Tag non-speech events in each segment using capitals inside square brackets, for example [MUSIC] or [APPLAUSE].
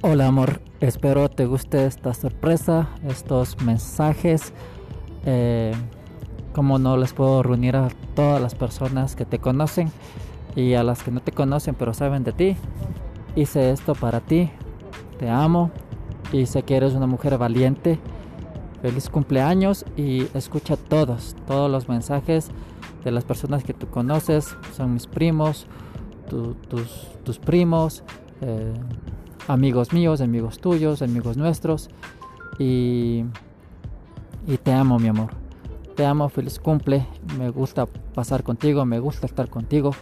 Hola amor, espero te guste esta sorpresa, estos mensajes. Eh, como no les puedo reunir a todas las personas que te conocen y a las que no te conocen pero saben de ti. Hice esto para ti, te amo y sé que eres una mujer valiente. Feliz cumpleaños y escucha todos, todos los mensajes de las personas que tú conoces, son mis primos, tus, tus primos. Eh, amigos míos, amigos tuyos, amigos nuestros. Y, y te amo, mi amor. Te amo, feliz cumple. Me gusta pasar contigo, me gusta estar contigo,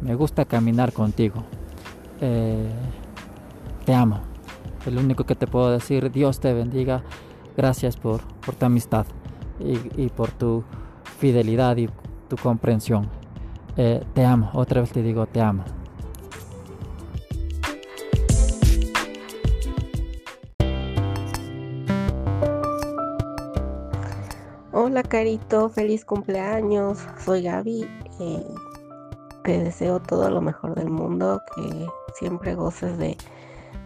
me gusta caminar contigo. Eh, te amo. El único que te puedo decir, Dios te bendiga. Gracias por, por tu amistad y, y, por tu fidelidad y tu comprensión. Eh, te amo, otra vez te digo, te amo. Hola Carito, feliz cumpleaños. Soy Gaby. Eh, te deseo todo lo mejor del mundo, que siempre goces de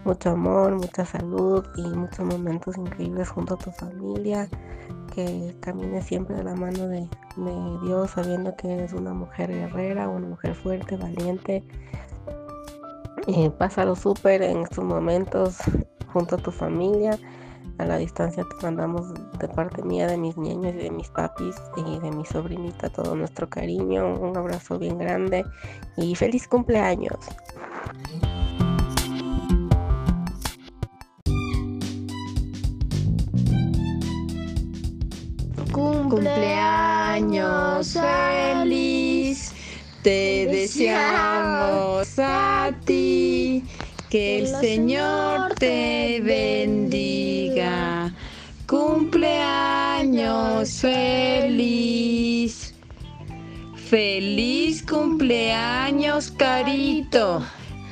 mucho amor, mucha salud y muchos momentos increíbles junto a tu familia. Que camines siempre de la mano de, Dios, sabiendo que eres una mujer guerrera, una mujer fuerte, valiente. Eh, pásalo súper en estos momentos junto a tu familia a la distancia te mandamos de parte mía, de mis niños y de mis papis y de mi sobrinita todo nuestro cariño, un abrazo bien grande y feliz cumpleaños. Cumpleaños feliz, te deseamos a ti que el Señor te bendiga. Cumpleaños feliz. Feliz cumpleaños, Carito.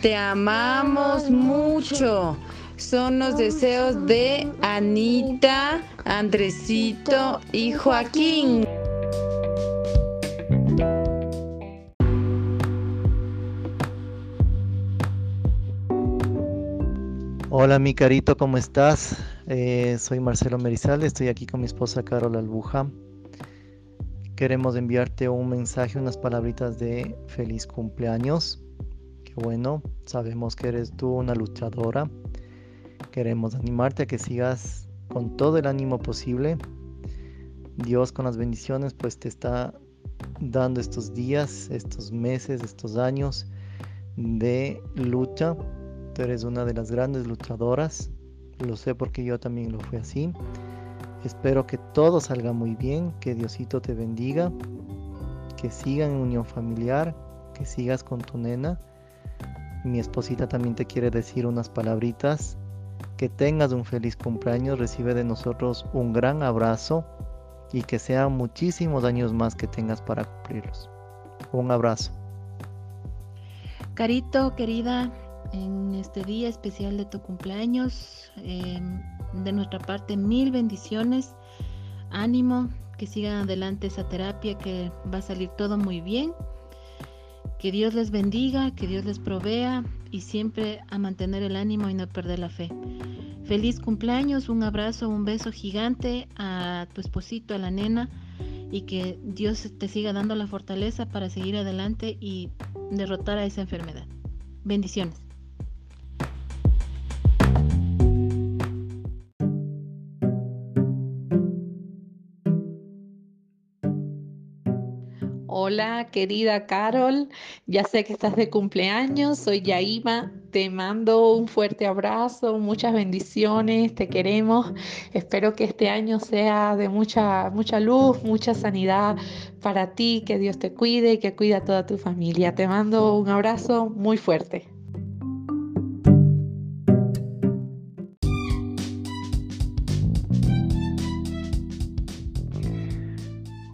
Te amamos mucho. Son los deseos de Anita, Andresito y Joaquín. Hola mi carito, ¿cómo estás? Eh, soy Marcelo Merizal, estoy aquí con mi esposa Carol Albuja. Queremos enviarte un mensaje, unas palabritas de feliz cumpleaños. Qué bueno, sabemos que eres tú una luchadora. Queremos animarte a que sigas con todo el ánimo posible. Dios con las bendiciones pues te está dando estos días, estos meses, estos años de lucha Tú eres una de las grandes luchadoras. Lo sé porque yo también lo fui así. Espero que todo salga muy bien, que Diosito te bendiga, que sigan en unión familiar, que sigas con tu nena. Mi esposita también te quiere decir unas palabritas. Que tengas un feliz cumpleaños, recibe de nosotros un gran abrazo y que sean muchísimos años más que tengas para cumplirlos. Un abrazo. Carito, querida, en este día especial de tu cumpleaños. Em, de nuestra parte, mil bendiciones. Ánimo, que sigan adelante esa terapia, que va a salir todo muy bien. Que Dios les bendiga, que Dios les provea y siempre a mantener el ánimo y no perder la fe. Feliz cumpleaños, un abrazo, un beso gigante a tu esposito, a la nena y que Dios te siga dando la fortaleza para seguir adelante y derrotar a esa enfermedad. Bendiciones. Hola, querida Carol. Ya sé que estás de cumpleaños. Soy Yaima. Te mando un fuerte abrazo, muchas bendiciones. Te queremos. Espero que este año sea de mucha, mucha luz, mucha sanidad para ti. Que Dios te cuide y que cuida a toda tu familia. Te mando un abrazo muy fuerte.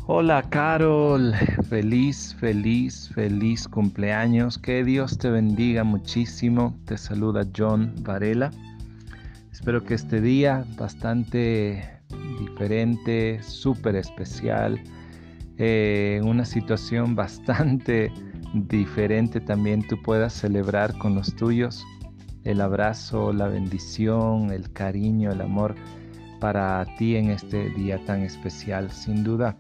Hola Carol, feliz, feliz, feliz cumpleaños. Que Dios te bendiga muchísimo. Te saluda John Varela. Espero que este día bastante diferente, súper especial, eh, una situación [LAUGHS] bastante diferente también tú puedas celebrar con los tuyos el abrazo, la bendición, el cariño, el amor para ti en este día tan especial. Sin duda,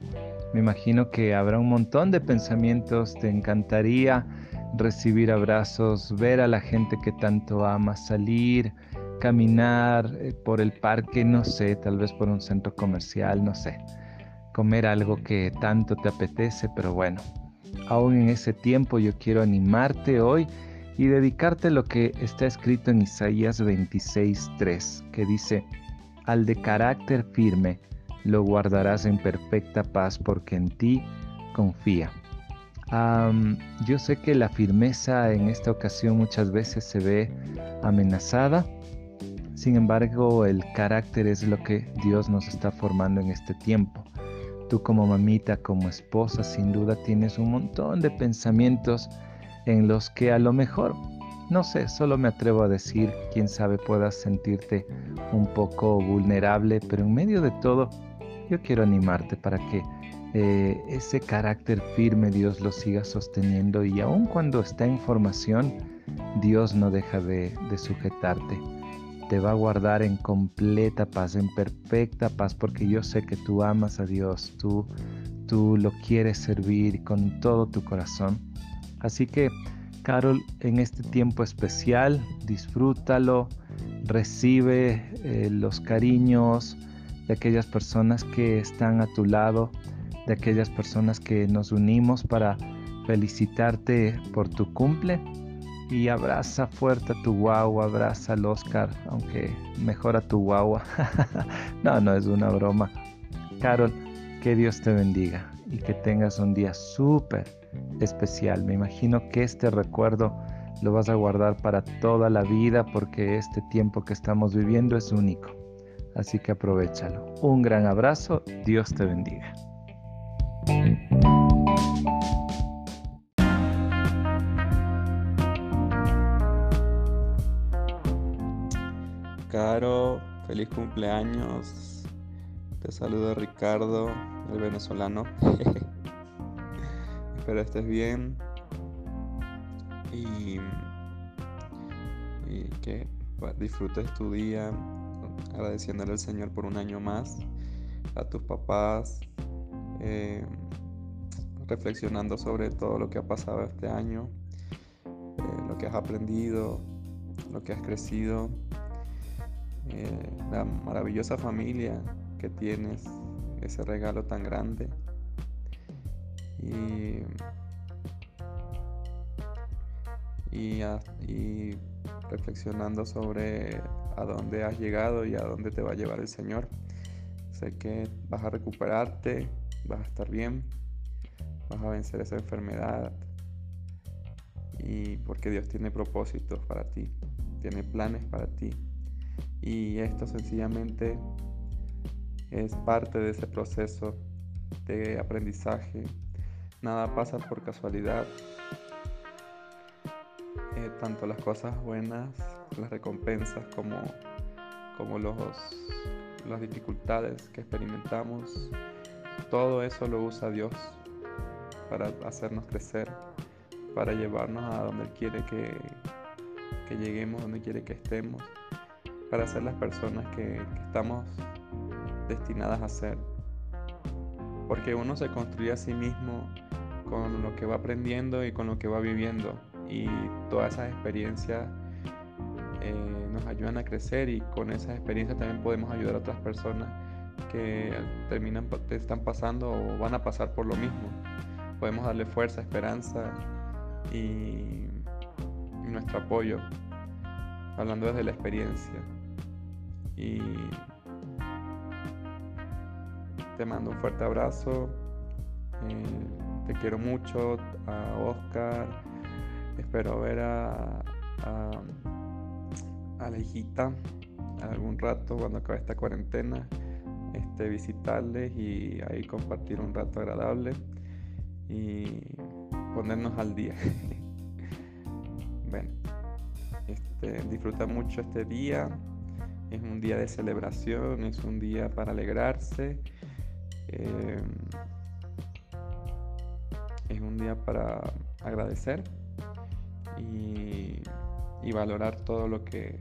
me imagino que habrá un montón de pensamientos, te encantaría recibir abrazos, ver a la gente que tanto ama, salir, caminar eh, por el parque, no sé, tal vez por un centro comercial, no sé, comer algo que tanto te apetece, pero bueno, aún en ese tiempo yo quiero animarte hoy y dedicarte lo que está escrito en Isaías 26:3, que dice, al de carácter firme lo guardarás en perfecta paz porque en ti confía. yo sé que la firmeza en esta ocasión muchas veces se ve amenazada, sin embargo el carácter es lo que Dios nos está formando en este tiempo. Tú como mamita, como esposa, sin duda tienes un montón de pensamientos en los que a lo mejor, no sé, solo me atrevo a decir, quién sabe, puedas sentirte un poco vulnerable, pero en medio de todo, yo quiero animarte para que eh, ese carácter firme Dios lo siga sosteniendo y aun cuando está en formación, Dios no deja de, sujetarte. Te va a guardar en completa paz, en perfecta paz, porque yo sé que tú amas a Dios, tú, tú lo quieres servir con todo tu corazón. Así que, Carol, en este tiempo especial, disfrútalo, recibe eh, los cariños de aquellas personas que están a tu lado, de aquellas personas que nos unimos para felicitarte por tu cumple y abraza fuerte a tu guagua, abraza al Oscar, aunque mejora tu guagua. [LAUGHS] no, no es una broma. Carol, que Dios te bendiga y que tengas un día súper especial. Me imagino que este recuerdo lo vas a guardar para toda la vida porque este tiempo que estamos viviendo es único. Así que aprovechalo. Un gran abrazo. Dios te bendiga. Caro, feliz cumpleaños. Te saludo Ricardo, el venezolano. [LAUGHS] Espero estés bien y, que disfrutes tu día agradeciéndole al Señor por un año más, a tus papás, eh, reflexionando sobre todo lo que ha pasado este año, eh, lo que has aprendido, lo que has crecido, eh, la maravillosa familia que tienes, ese regalo tan grande. Y, y, reflexionando sobre a dónde has llegado y a dónde te va a llevar el Señor. Sé que vas a recuperarte, vas a estar bien, vas a vencer esa enfermedad y porque Dios tiene propósitos para ti, tiene planes para ti. Y esto sencillamente es parte de ese proceso de aprendizaje Nada pasa por casualidad. Eh, tanto las cosas buenas, las recompensas, como, como los, las dificultades que experimentamos, todo eso lo usa Dios para hacernos crecer, para llevarnos a donde Él quiere que, que lleguemos, donde quiere que estemos, para ser las personas que, que estamos destinadas a ser. Porque uno se construye a sí mismo con lo que va aprendiendo y con lo que va viviendo. Y todas esas experiencias eh, nos ayudan a crecer y con esas experiencias también podemos ayudar a otras personas que terminan, están pasando o van a pasar por lo mismo. Podemos darle fuerza, esperanza y, y nuestro apoyo, hablando desde la experiencia. Y te mando un fuerte abrazo. Eh, te quiero mucho, a Oscar. Espero ver a, la hijita algún rato cuando acabe esta cuarentena. Este, visitarles y ahí compartir un rato agradable y ponernos al día. [LAUGHS] bueno, este, disfruta mucho este día. Es un día de celebración, es un día para alegrarse. Eh, es un día para agradecer y valorar todo lo que,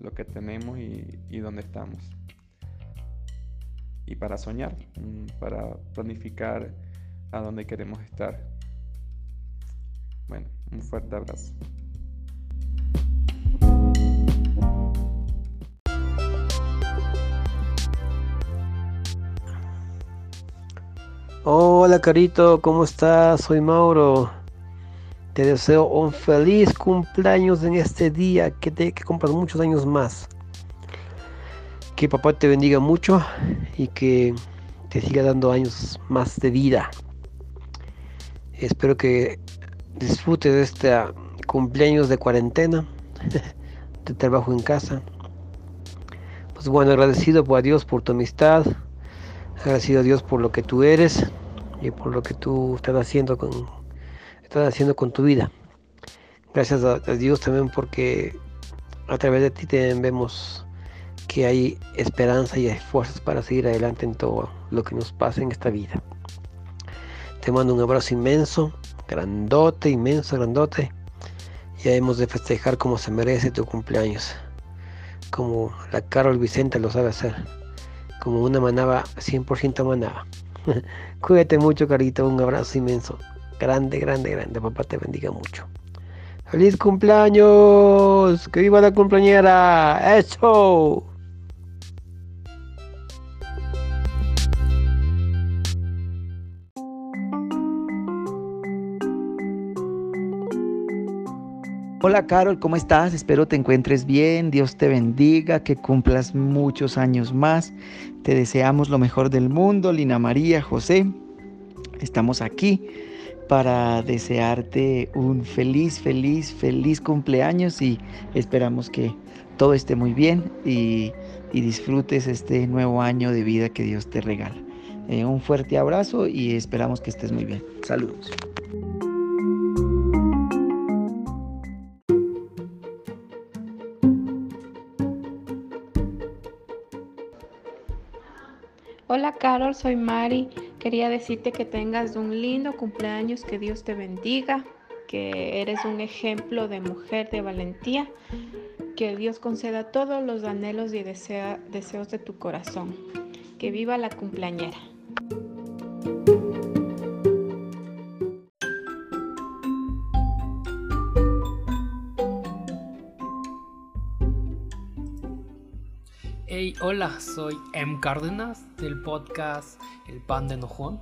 lo que tenemos y, y donde estamos. Y para soñar, mm, para planificar a dónde queremos estar. Bueno, un fuerte abrazo. Hola Carito, ¿cómo estás? Soy Mauro. Te deseo un feliz cumpleaños en este día, que te que cumplas muchos años más. Que papá te bendiga mucho y que te siga dando años más de vida. Espero que disfrutes de este cumpleaños de cuarentena, [LAUGHS] de trabajo en casa. Pues bueno, agradecido a Dios por tu amistad, Agradecido a Dios por lo que tú eres y por lo que tú estás haciendo con, estás haciendo con tu vida. Gracias a, Dios también porque a través de ti también vemos que hay esperanza y hay fuerzas para seguir adelante en todo lo que nos pasa en esta vida. Te mando un abrazo inmenso, grandote, inmenso, grandote. Ya hemos de festejar como se merece tu cumpleaños, como la Carol Vicente lo sabe hacer como una manaba, 100% manaba. [LAUGHS] Cuídate mucho, carito, un abrazo inmenso. Grande, grande, grande. Papá te bendiga mucho. ¡Feliz cumpleaños! ¡Que viva la cumpleañera! ¡Eso! Hola Carol, ¿cómo estás? Espero te encuentres bien, Dios te bendiga, que cumplas muchos años más. Te deseamos lo mejor del mundo, Lina María, José. Estamos aquí para desearte un feliz, feliz, feliz cumpleaños y esperamos que todo esté muy bien y, disfrutes este nuevo año de vida que Dios te regala. Eh, un fuerte abrazo y esperamos que estés muy bien. Saludos. Hola Carol, soy Mari. Quería decirte que tengas un lindo cumpleaños, que Dios te bendiga, que eres un ejemplo de mujer de valentía, que Dios conceda todos los anhelos y deseos de tu corazón. Que viva la cumpleañera. Hola, soy M. Cárdenas del podcast El Pan de Nojón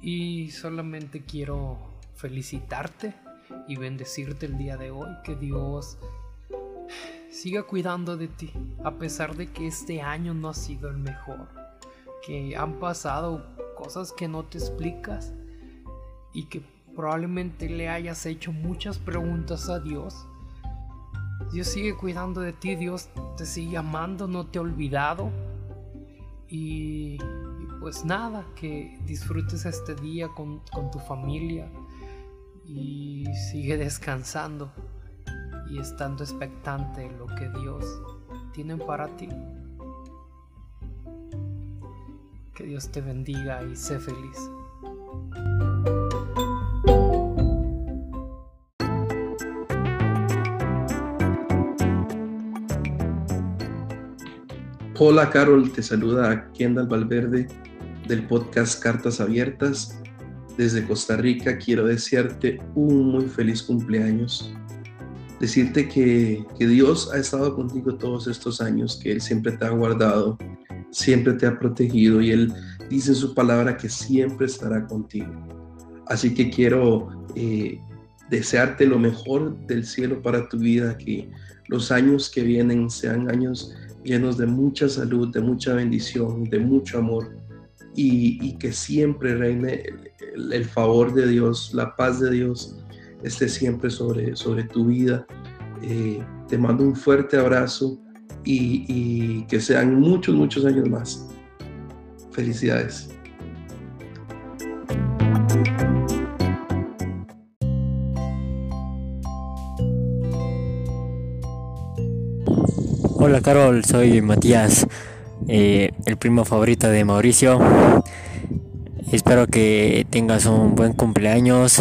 y solamente quiero felicitarte y bendecirte el día de hoy, que Dios siga cuidando de ti, a pesar de que este año no ha sido el mejor, que han pasado cosas que no te explicas y que probablemente le hayas hecho muchas preguntas a Dios Dios sigue cuidando de ti, Dios te sigue amando, no te ha olvidado. Y, pues nada, que disfrutes este día con, con tu familia y sigue descansando y estando expectante de lo que Dios tiene para ti. Que Dios te bendiga y sé feliz. Hola Carol, te saluda Kendall Valverde del podcast Cartas Abiertas. Desde Costa Rica quiero desearte un muy feliz cumpleaños. Decirte que, que Dios ha estado contigo todos estos años, que Él siempre te ha guardado, siempre te ha protegido y Él dice su palabra que siempre estará contigo. Así que quiero eh, desearte lo mejor del cielo para tu vida, que los años que vienen sean años llenos de mucha salud, de mucha bendición, de mucho amor y, que siempre reine el, favor de Dios, la paz de Dios esté siempre sobre, sobre tu vida. Eh, te mando un fuerte abrazo y, y que sean muchos, muchos años más. Felicidades. Carol, soy Matías, eh, el primo favorito de Mauricio. Espero que tengas un buen cumpleaños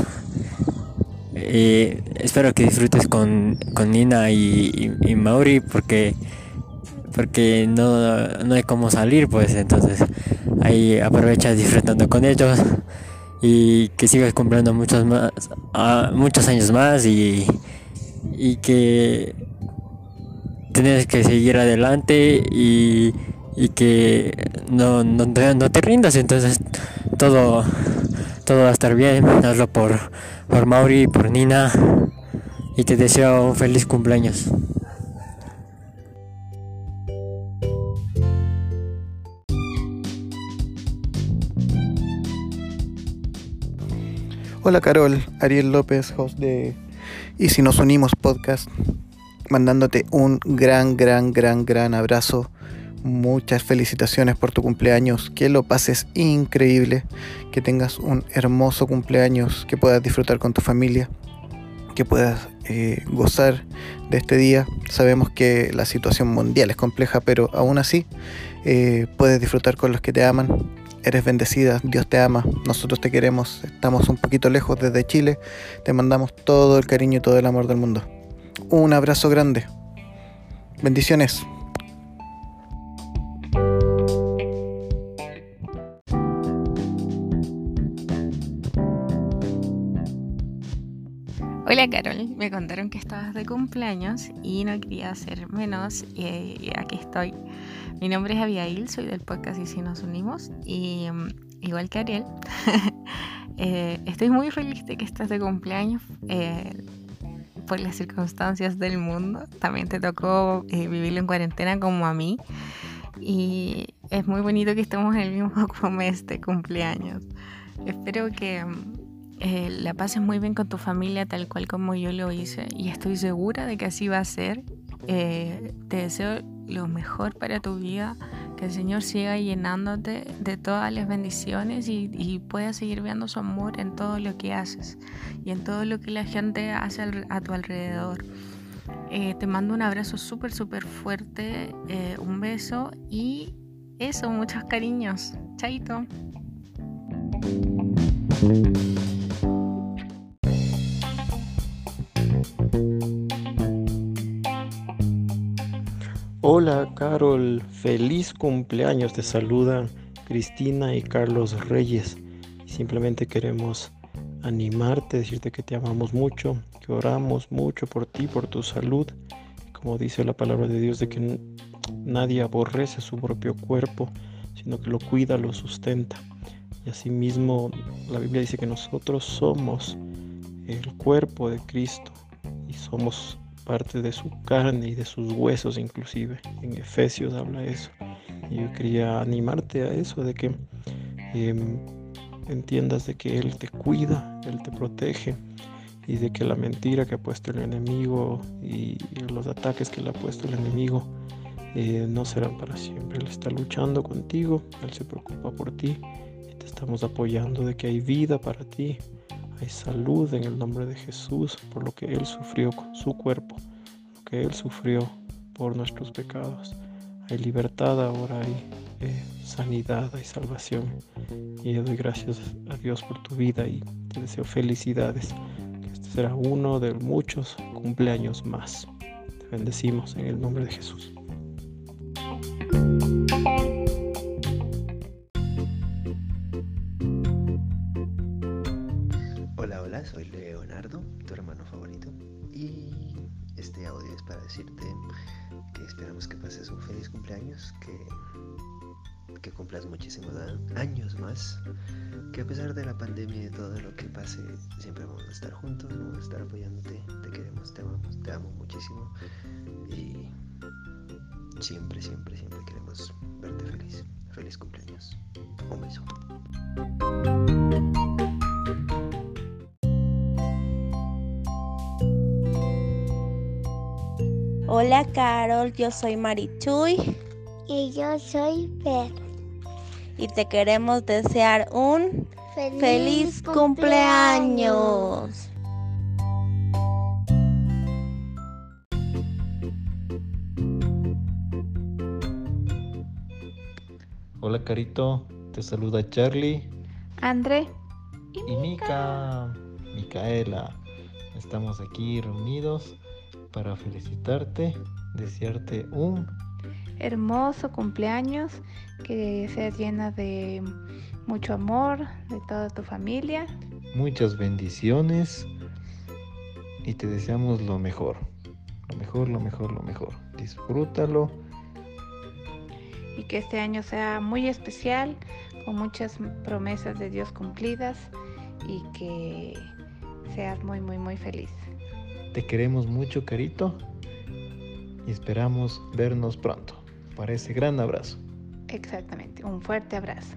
eh, espero que disfrutes con, con Nina y, y, Mauri porque porque no, no hay como salir pues entonces ahí aprovecha disfrutando con ellos y que sigas cumpliendo muchos más muchos años más y, y que tienes que seguir adelante y, y que no, no, no, te rindas entonces todo todo va a estar bien. Hazlo por por Mauri por Nina y te deseo un feliz cumpleaños. Hola Carol, Ariel López, host de Y si nos unimos podcast, mandándote un gran, gran, gran, gran abrazo. Muchas felicitaciones por tu cumpleaños, que lo pases increíble, que tengas un hermoso cumpleaños, que puedas disfrutar con tu familia, que puedas eh, gozar de este día. Sabemos que la situación mundial es compleja, pero aún así eh, puedes disfrutar con los que te aman. Eres bendecida, Dios te ama, nosotros te queremos, estamos un poquito lejos desde Chile, te mandamos todo el cariño y todo el amor del mundo. Un abrazo grande. Bendiciones. Hola Carol, me contaron que estabas de cumpleaños y no quería hacer menos y aquí estoy. Mi nombre es Abigail, soy del podcast Y si nos unimos y mm, igual que Ariel, [LAUGHS] eh, estoy muy feliz de que estás de cumpleaños eh, por las circunstancias del mundo. También te tocó eh, vivirlo en cuarentena como a mí y es muy bonito que estemos en el mismo [LAUGHS] mes de cumpleaños. Espero que eh, la pases muy bien con tu familia tal cual como yo lo hice y estoy segura de que así va a ser. Eh, te deseo lo mejor para tu vida, que el Señor siga llenándote de todas las bendiciones y, y puedas seguir viendo su amor en todo lo que haces y en todo lo que la gente hace a tu alrededor. Eh, te mando un abrazo súper, súper fuerte, un beso y eso, muchos cariños. Chaito. Hola Carol, feliz cumpleaños, te saludan Cristina y Carlos Reyes. Simplemente queremos animarte, decirte que te amamos mucho, que oramos mucho por ti, por tu salud. Como dice la palabra de Dios, de que nadie aborrece su propio cuerpo, sino que lo cuida, lo sustenta. Y asimismo la Biblia dice que nosotros somos el cuerpo de Cristo y somos parte de su carne y de sus huesos inclusive. En Efesios habla eso. Y yo quería animarte a eso, de que em, entiendas de que Él te cuida, Él te protege y de que la mentira que ha puesto el enemigo y, los ataques que le ha puesto el enemigo eh, no serán para siempre. Él está luchando contigo, Él se preocupa por ti y te estamos apoyando de que hay vida para ti, hay salud en el nombre de Jesús por lo que Él sufrió con su cuerpo, lo que Él sufrió por nuestros pecados. Hay libertad ahora, hay eh, sanidad, hay salvación. Y yo doy gracias a Dios por tu vida y te deseo felicidades. Que este será uno de muchos cumpleaños más. Te bendecimos en el nombre de Jesús. Que, cumplas muchísimos años más, que a pesar de la pandemia y de todo lo que pase, siempre vamos a estar juntos, vamos a estar apoyándote, te queremos, te amamos, te amo muchísimo y siempre, siempre, siempre queremos verte feliz. Feliz cumpleaños. Un beso. Hola Carol, yo soy Marichuy. Y yo soy Per. Y te queremos desear un feliz, cumpleaños. Hola Carito, te saluda Charlie. André. Y, Mica. Micaela. estamos aquí reunidos para felicitarte, desearte un hermoso cumpleaños, que seas llena de mucho amor de toda tu familia. Muchas bendiciones y te deseamos lo mejor. Lo mejor, lo mejor, lo mejor. Disfrútalo. Y que este año sea muy especial, con muchas promesas de Dios cumplidas y que seas muy, muy, muy feliz. Te queremos mucho, Carito, y esperamos vernos pronto para ese gran abrazo. Exactamente, un fuerte abrazo.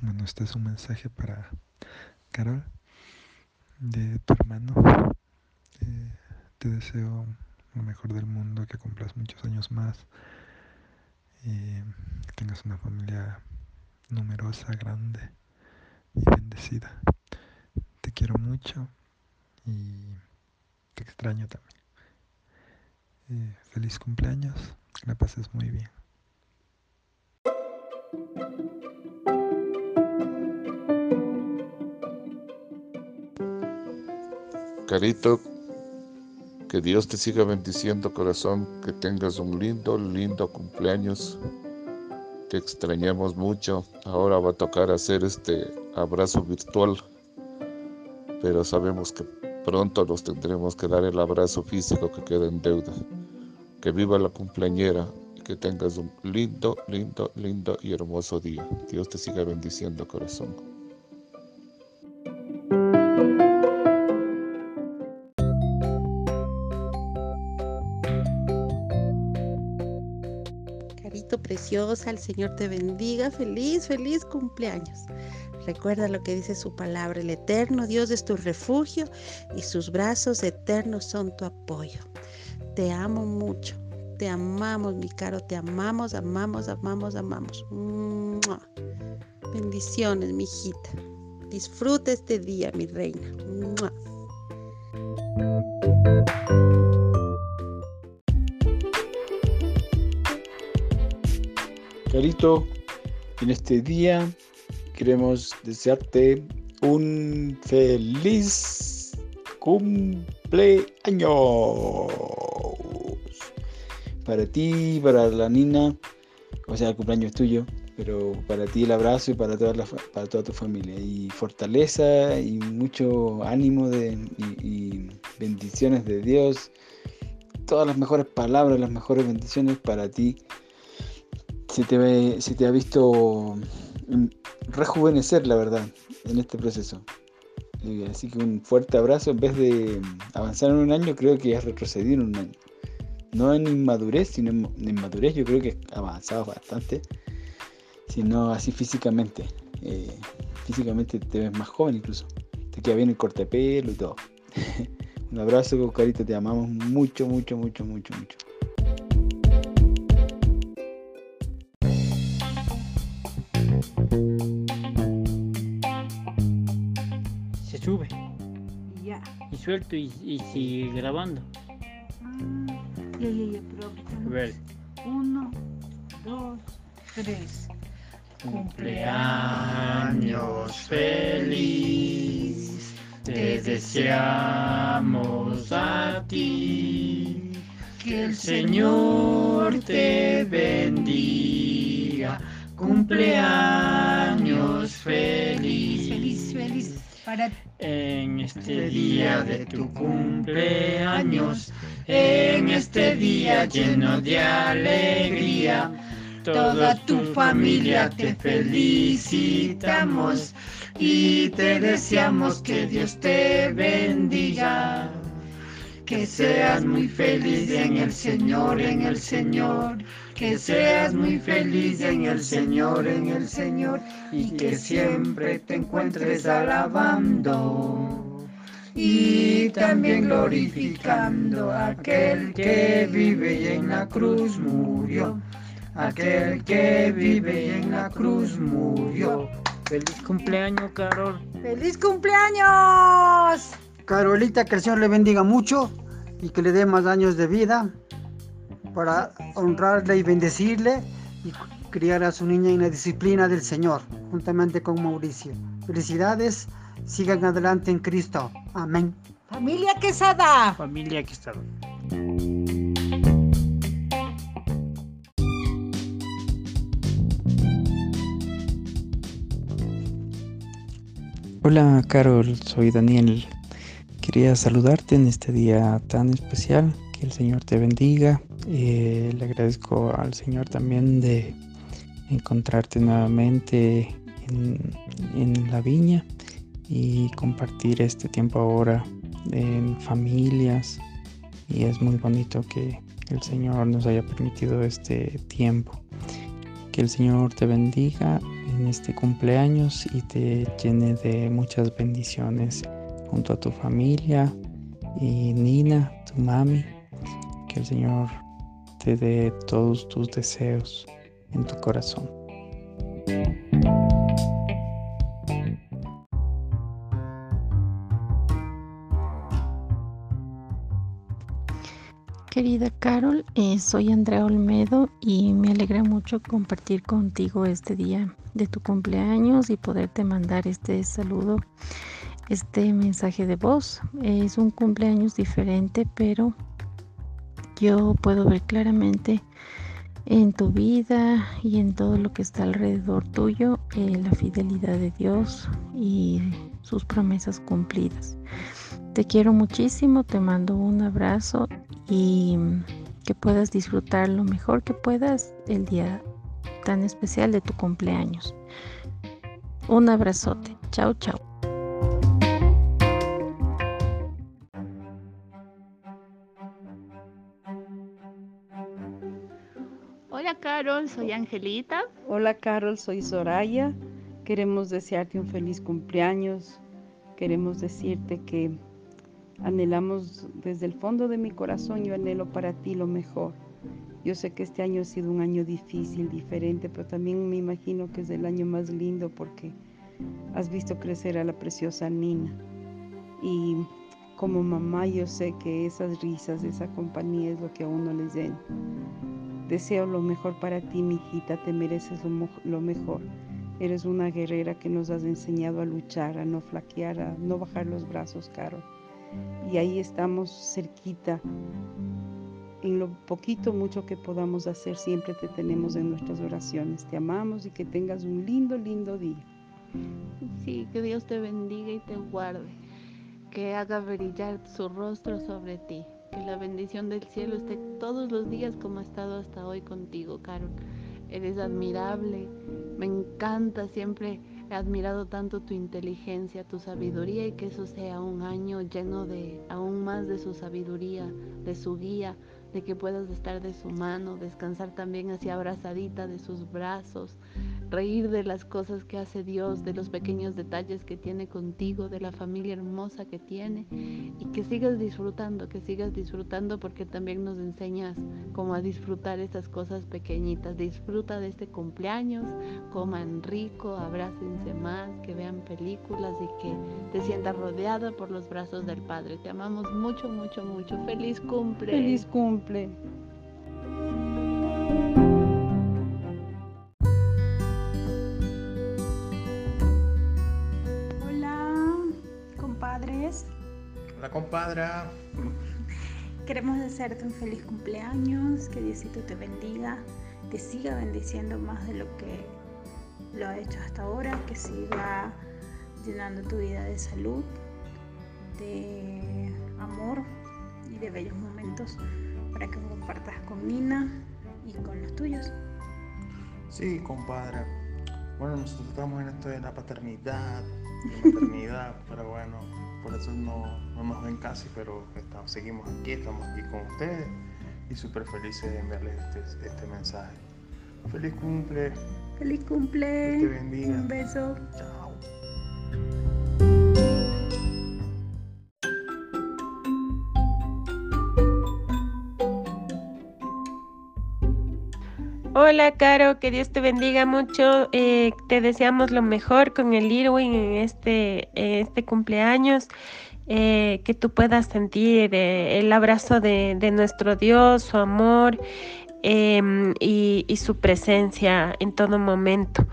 Bueno, este es un mensaje para Carol, de tu hermano. Eh, te deseo lo mejor del mundo, que cumplas muchos años más y que tengas una familia numerosa, grande y bendecida. Te quiero mucho y te extraño también. Eh, feliz cumpleaños, que la pases muy bien. Carito, que Dios te siga bendiciendo corazón, que tengas un lindo, lindo cumpleaños. Te extrañamos mucho. Ahora va a tocar hacer este abrazo virtual, pero sabemos que pronto nos tendremos que dar el abrazo físico que queda en deuda. Que viva la cumpleañera y que tengas un lindo, lindo, lindo y hermoso día. Dios te siga bendiciendo corazón. Carito preciosa, el Señor te bendiga. Feliz, feliz cumpleaños. Recuerda lo que dice su palabra, el eterno Dios es tu refugio y sus brazos eternos son tu apoyo. Te amo mucho, te amamos, mi caro, te amamos, amamos, amamos, amamos. Bendiciones, mi hijita. Disfruta este día, mi reina. Carito, en este día queremos desearte un feliz cumpleaños para ti, para la Nina, o sea, el cumpleaños tuyo, pero para ti el abrazo y para toda, la, para toda tu familia. Y fortaleza y mucho ánimo de, y, y bendiciones de Dios. Todas las mejores palabras, las mejores bendiciones para ti se te, ve, se te ha visto rejuvenecer, la verdad, en este proceso. Así que un fuerte abrazo. En vez de avanzar en un año, creo que has retrocedido en un año. No en inmadurez, sino en inmadurez. Yo creo que avanzado bastante, sino así físicamente. Eh, físicamente te ves más joven incluso. Te queda bien el corte de pelo y todo. [LAUGHS] un abrazo, Carito. Te amamos mucho, mucho, mucho, mucho, mucho. Suelto y, y sigue grabando. Ya, ya, ya, pero A ver. Uno, dos, tres. Cumpleaños feliz, te deseamos a ti. Que el Señor te bendiga. Cumpleaños feliz. Feliz, feliz. Para En este día de tu cumpleaños, en este día lleno de alegría, toda tu familia te felicitamos y te deseamos que Dios te bendiga. Que seas muy feliz en el Señor, en el Señor. Que seas muy feliz en el Señor, en el Señor. Y que siempre te encuentres alabando. Y también glorificando a aquel que vive y en la cruz murió. Aquel que vive y en la cruz murió. Feliz cumpleaños, Carol. ¡Feliz cumpleaños! Carolita, que el Señor le bendiga mucho y que le dé más años de vida para honrarle y bendecirle y, criar a su niña en la disciplina del Señor, juntamente con Mauricio. Felicidades, sigan adelante en Cristo. Amén. Familia Quesada. Familia Quesada. Hola Carol, soy Daniel. Quería saludarte en este día tan especial. Que el Señor te bendiga. Eh, le agradezco al Señor también de encontrarte nuevamente en, en la viña y compartir este tiempo ahora en familias. Y es muy bonito que el Señor nos haya permitido este tiempo. Que el Señor te bendiga en este cumpleaños y te llene de muchas bendiciones junto a tu familia y Nina, tu mami. El Señor te dé todos tus deseos en tu corazón. Querida Carol, eh, soy Andrea Olmedo y me alegra mucho compartir contigo este día de tu cumpleaños y poderte mandar este saludo, este mensaje de voz. Es un cumpleaños diferente, pero yo puedo ver claramente en tu vida y en todo lo que está alrededor tuyo eh, la fidelidad de Dios y sus promesas cumplidas. Te quiero muchísimo, te mando un abrazo y que puedas disfrutar lo mejor que puedas el día tan especial de tu cumpleaños. Un abrazote. Chao, chao. Carol, soy Angelita. Hola Carol, soy Soraya. Queremos desearte un feliz cumpleaños. Queremos decirte que anhelamos desde el fondo de mi corazón, yo anhelo para ti lo mejor. Yo sé que este año ha sido un año difícil, diferente, pero también me imagino que es el año más lindo porque has visto crecer a la preciosa Nina. Y como mamá yo sé que esas risas, esa compañía es lo que a uno les llena. Deseo lo mejor para ti, mi hijita, te mereces lo, mejor. Eres una guerrera que nos has enseñado a luchar, a no flaquear, a no bajar los brazos, Carol. Y ahí estamos cerquita. En lo poquito, mucho que podamos hacer, siempre te tenemos en nuestras oraciones. Te amamos y que tengas un lindo, lindo día. Sí, que Dios te bendiga y te guarde. Que haga brillar su rostro sobre ti. Que la bendición del cielo esté todos los días como ha estado hasta hoy contigo, Carol. Eres admirable. Me encanta siempre. He admirado tanto tu inteligencia, tu sabiduría y que eso sea un año lleno de aún más de su sabiduría, de su guía, de que puedas estar de su mano, descansar también así abrazadita de sus brazos, reír de las cosas que hace Dios, de los pequeños detalles que tiene contigo, de la familia hermosa que tiene y que sigas disfrutando, que sigas disfrutando porque también nos enseñas cómo a disfrutar estas cosas pequeñitas. Disfruta de este cumpleaños, coman rico, abrácense más, que vean películas y que te sientas rodeada por los brazos del Padre. Te amamos mucho, mucho, mucho. Feliz cumple. Feliz cumple. Hola compadra. Queremos desearte un feliz cumpleaños, que Diosito te bendiga, te siga bendiciendo más de lo que lo ha hecho hasta ahora, que siga llenando tu vida de salud, de amor y de bellos momentos para que compartas con Nina y con los tuyos. Sí, compadre. Bueno, nosotros estamos en esto de la paternidad, de maternidad, [LAUGHS] pero bueno, por eso no, no nos ven casi, pero estamos, seguimos aquí, estamos aquí con ustedes y súper felices de enviarles este, este mensaje. Feliz cumple. Feliz cumple. Que te bendiga. Un beso. Chao. Hola, Caro, que Dios te bendiga mucho. Eh, te deseamos lo mejor con el Irwin en este, este cumpleaños. Eh, que tú puedas sentir eh, el abrazo de, de nuestro Dios, su amor, em, y, su presencia en todo momento.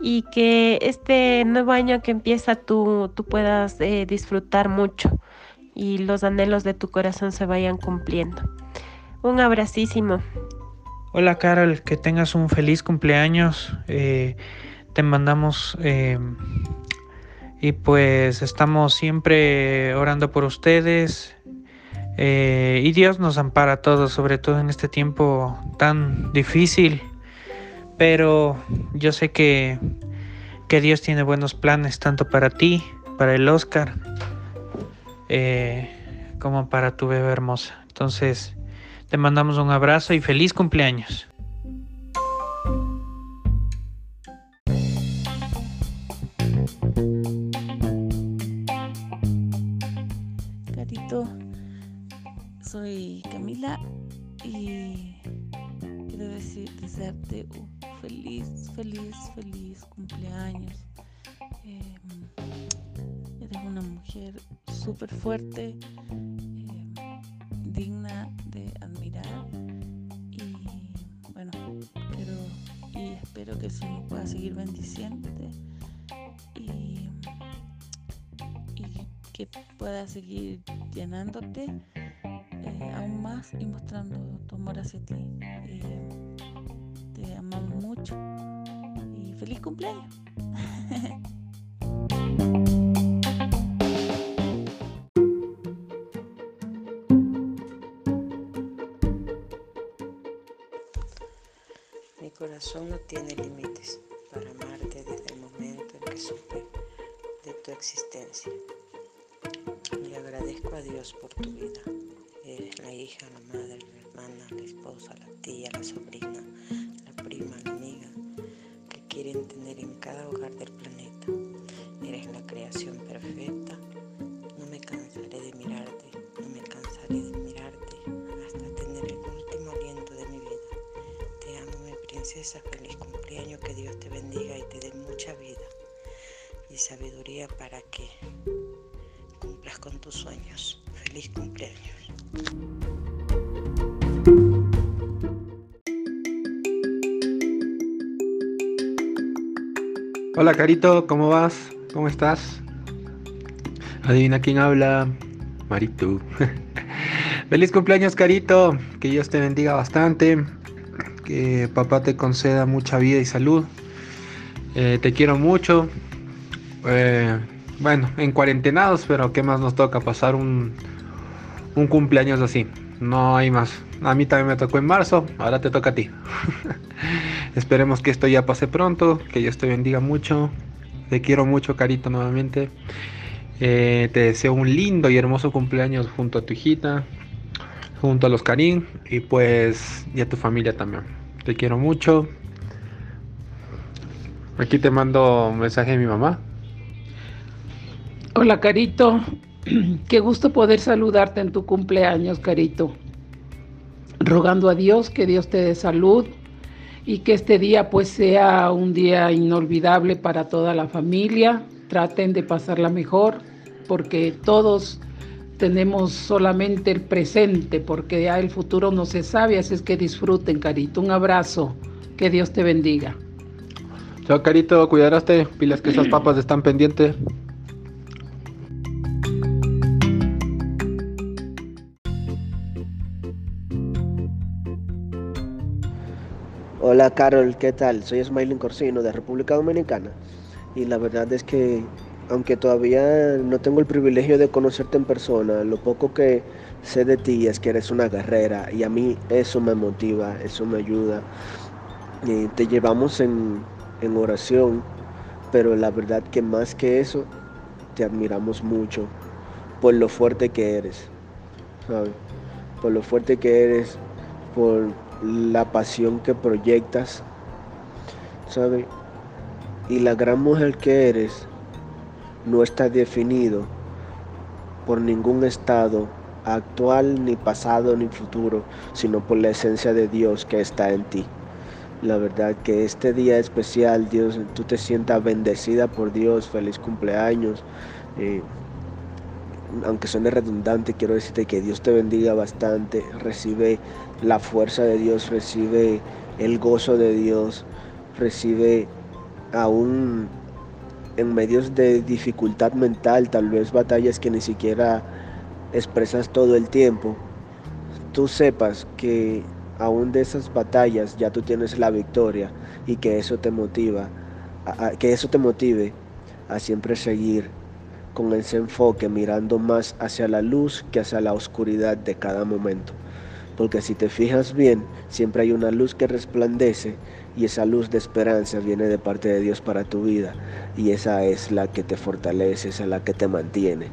Y que este nuevo año que empieza tú, tú puedas disfrutar mucho y los anhelos de tu corazón se vayan cumpliendo. Un abracísimo. Hola Carol, que tengas un feliz cumpleaños. Eh, te mandamos eh, y pues estamos siempre orando por ustedes. Eh, y Dios nos ampara a todos, sobre todo en este tiempo tan difícil. Pero yo sé que, que Dios tiene buenos planes tanto para ti, para el Oscar, como para tu bebé hermosa. Entonces, te mandamos un abrazo y feliz cumpleaños. Carito, soy Camila y quiero decir, desearte un feliz, feliz, feliz cumpleaños. Em, eres una mujer súper fuerte, em, digna que pueda seguir bendiciéndote y, que pueda seguir llenándote eh, aún más y mostrando tu amor hacia ti. Eh, te amamos mucho y feliz cumpleaños. [LAUGHS] y sabiduría para que cumplas con tus sueños. Feliz cumpleaños. Hola Carito, ¿cómo vas? ¿Cómo estás? Adivina quién habla. Maritu. [LAUGHS] Feliz cumpleaños Carito, que Dios te bendiga bastante, que papá te conceda mucha vida y salud. Eh, te quiero mucho. Eh, bueno, en cuarentenados, pero ¿qué más nos toca? Pasar un, un cumpleaños así. No hay más. A mí también me tocó en marzo, ahora te toca a ti. [LAUGHS] Esperemos que esto ya pase pronto, que Dios te bendiga mucho. Te quiero mucho, Carito, nuevamente. Eh, te deseo un lindo y hermoso cumpleaños junto a tu hijita, junto a los Karim y pues y a tu familia también. Te quiero mucho. Aquí te mando un mensaje de mi mamá. Hola, Carito. [CLEARS THROAT] Qué gusto poder saludarte en tu cumpleaños, Carito. Rogando a Dios que Dios te dé salud y que este día pues sea un día inolvidable para toda la familia. Traten de pasarla mejor porque todos tenemos solamente el presente porque ya el futuro no se sabe, así es que disfruten, Carito. Un abrazo. Que Dios te bendiga. Chao, Carito. Cuidaraste. Pilas que esas papas están pendientes. Hola Carol, ¿qué tal? Soy Smiling Corsino de República Dominicana y la verdad es que aunque todavía no tengo el privilegio de conocerte en persona, lo poco que sé de ti es que eres una guerrera y a mí eso me motiva, eso me ayuda. Y te llevamos en, en oración, pero la verdad que más que eso, te admiramos mucho por lo fuerte que eres, ¿sabes? Por lo fuerte que eres, por la pasión que proyectas, ¿sabes? Y la gran mujer que eres no está definido por ningún estado actual, ni pasado, ni futuro, sino por la esencia de Dios que está en ti. La verdad que este día especial, Dios, tú te sientas bendecida por Dios, feliz cumpleaños. Eh, aunque suene redundante, quiero decirte que Dios te bendiga bastante, recibe la fuerza de Dios, recibe el gozo de Dios, recibe aún en medios de dificultad mental, tal vez batallas que ni siquiera expresas todo el tiempo, tú sepas que aún de esas batallas ya tú tienes la victoria y que eso te motiva, a, que eso te motive a siempre seguir con ese enfoque mirando más hacia la luz que hacia la oscuridad de cada momento. Porque si te fijas bien, siempre hay una luz que resplandece y esa luz de esperanza viene de parte de Dios para tu vida y esa es la que te fortalece, esa es la que te mantiene.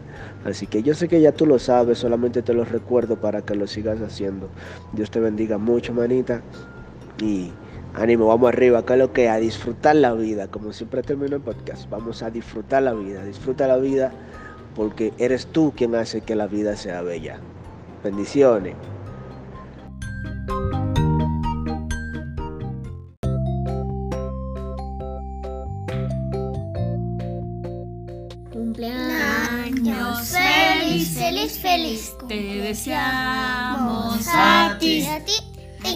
Así que yo sé que ya tú lo sabes, solamente te lo recuerdo para que lo sigas haciendo. Dios te bendiga mucho, manita. Y ánimo, vamos arriba, acá lo que a disfrutar la vida, como siempre termino el podcast, vamos a disfrutar la vida, disfruta la vida porque eres tú quien hace que la vida sea bella. Bendiciones. Cumpleaños feliz, feliz, feliz. Te deseamos a ti. A ti.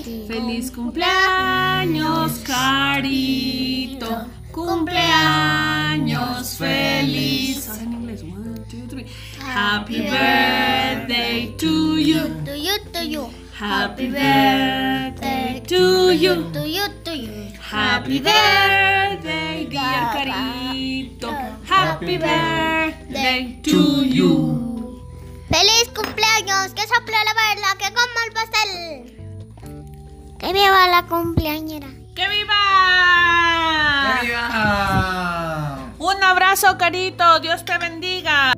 Feliz cumpleaños, Carito. Cumpleaños feliz. Ahora en inglés. One, two, three. Happy birthday to you. To you, to you. Happy birthday to you. To you, to you. Happy birthday, dear Carito. Happy birthday to you. ¡Feliz cumpleaños! ¡Que sople la verla! ¡Que coma el pastel! ¡Que viva la cumpleañera! ¡Que viva! ¡Que viva! Un abrazo, Carito. Dios te bendiga.